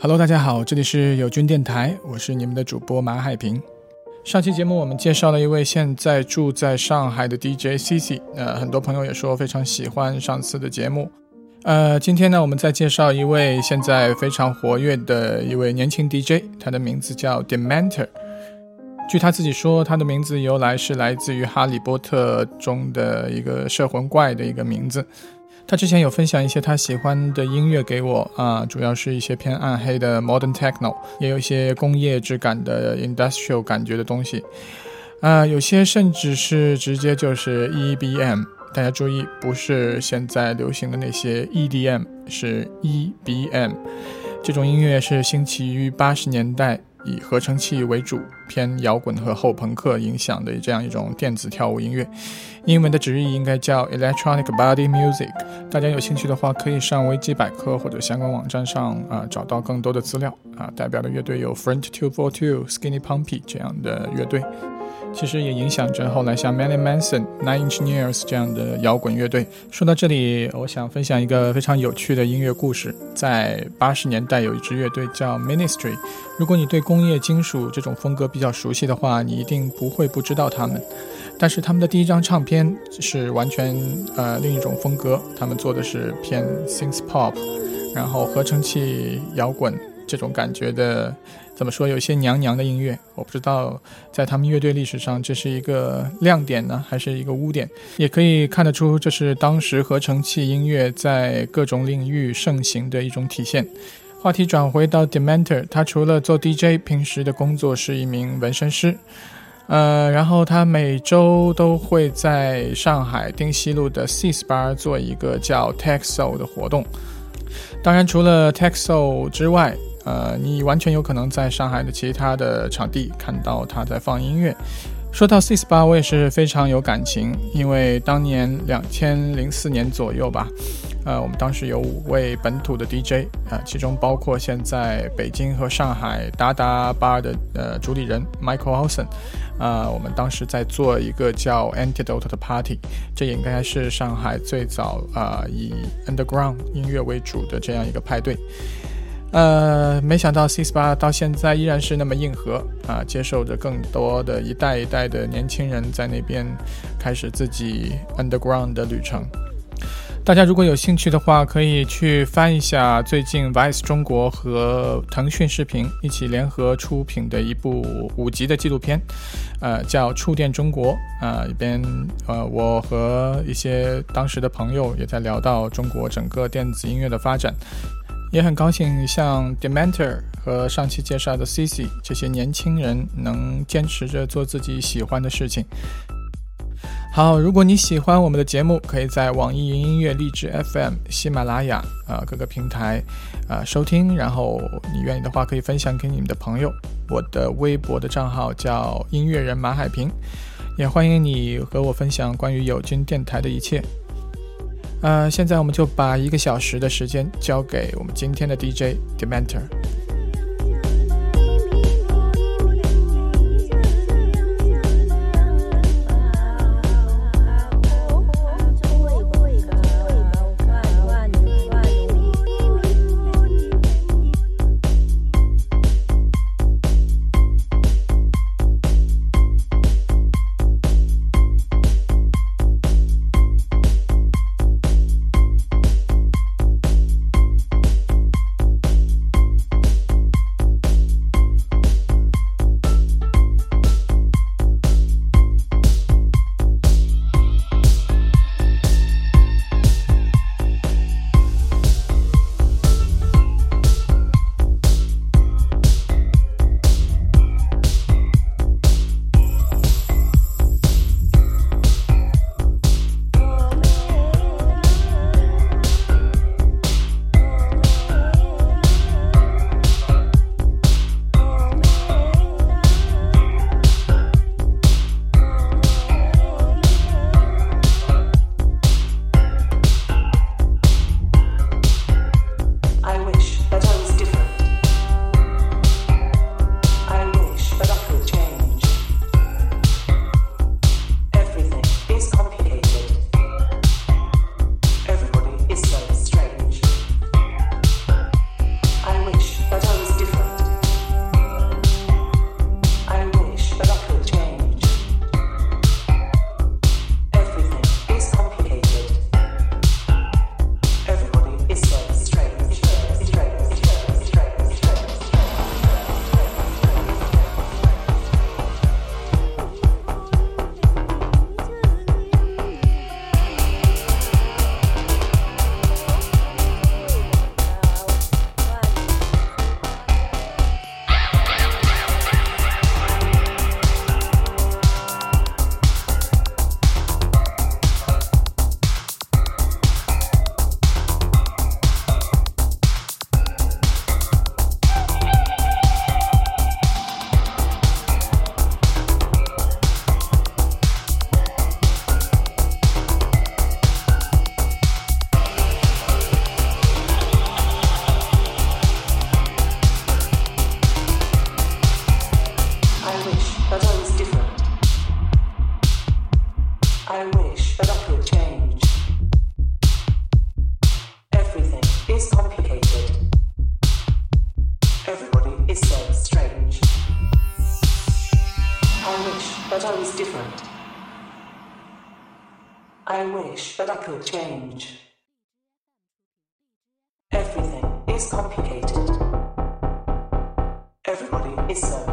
Hello，大家好，这里是友军电台，我是你们的主播马海平。上期节目我们介绍了一位现在住在上海的 DJ CC，呃，很多朋友也说非常喜欢上次的节目。呃，今天呢，我们再介绍一位现在非常活跃的一位年轻 DJ，他的名字叫 Dementor。据他自己说，他的名字由来是来自于《哈利波特》中的一个摄魂怪的一个名字。他之前有分享一些他喜欢的音乐给我啊，主要是一些偏暗黑的 modern techno，也有一些工业质感的 industrial 感觉的东西，啊，有些甚至是直接就是 EBM。大家注意，不是现在流行的那些 EDM，是 EBM。这种音乐是兴起于八十年代。以合成器为主，偏摇滚和后朋克影响的这样一种电子跳舞音乐，英文的直译应该叫 Electronic Body Music。大家有兴趣的话，可以上维基百科或者相关网站上啊找到更多的资料啊。代表的乐队有 Front Two FOR Two、Skinny Pumpy 这样的乐队。其实也影响着后来像 Many Manson、Nine Inch Nails 这样的摇滚乐队。说到这里，我想分享一个非常有趣的音乐故事。在八十年代，有一支乐队叫 Ministry。如果你对工业金属这种风格比较熟悉的话，你一定不会不知道他们。但是他们的第一张唱片是完全呃另一种风格，他们做的是偏 synth pop，然后合成器摇滚这种感觉的。怎么说？有些娘娘的音乐，我不知道在他们乐队历史上这是一个亮点呢，还是一个污点？也可以看得出，这是当时合成器音乐在各种领域盛行的一种体现。话题转回到 Dementor，他除了做 DJ，平时的工作是一名纹身师。呃，然后他每周都会在上海丁西路的 CIS Bar 做一个叫 Texo 的活动。当然，除了 Texo 之外，呃，你完全有可能在上海的其他的场地看到他在放音乐。说到 C 四八，我也是非常有感情，因为当年两千零四年左右吧，呃，我们当时有五位本土的 DJ 啊，其中包括现在北京和上海达达吧的呃主理人 Michael Olsen，啊，我们当时在做一个叫 Antidote 的 Party，这应该是上海最早啊以 Underground 音乐为主的这样一个派对。呃，没想到 C 四八到现在依然是那么硬核啊，接受着更多的一代一代的年轻人在那边开始自己 underground 的旅程。大家如果有兴趣的话，可以去翻一下最近 Vice 中国和腾讯视频一起联合出品的一部五集的纪录片，呃，叫《触电中国》啊，里边呃，我和一些当时的朋友也在聊到中国整个电子音乐的发展。也很高兴，像 Dementor 和上期介绍的 Cici 这些年轻人能坚持着做自己喜欢的事情。好，如果你喜欢我们的节目，可以在网易云音乐、荔枝 FM、喜马拉雅啊各个平台啊收听。然后你愿意的话，可以分享给你们的朋友。我的微博的账号叫音乐人马海平，也欢迎你和我分享关于友军电台的一切。呃，现在我们就把一个小时的时间交给我们今天的 DJ Dementor。Everybody is so strange. I wish that I was different. I wish that I could change. Everything is complicated. Everybody is so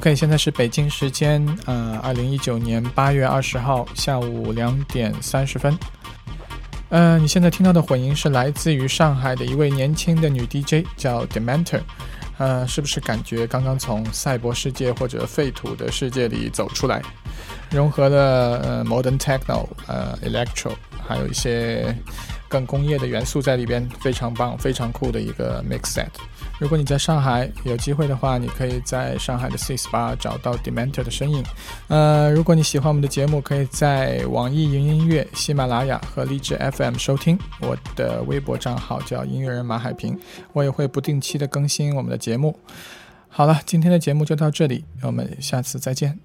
OK，现在是北京时间，呃，二零一九年八月二十号下午两点三十分。呃，你现在听到的混音是来自于上海的一位年轻的女 DJ，叫 Dementor。呃，是不是感觉刚刚从赛博世界或者废土的世界里走出来，融合了呃 Modern Techno、呃 Electro，还有一些更工业的元素在里边，非常棒、非常酷的一个 Mix Set。如果你在上海有机会的话，你可以在上海的 C s p a 找到 Dementor 的身影。呃，如果你喜欢我们的节目，可以在网易云音乐、喜马拉雅和荔枝 FM 收听。我的微博账号叫音乐人马海平，我也会不定期的更新我们的节目。好了，今天的节目就到这里，我们下次再见。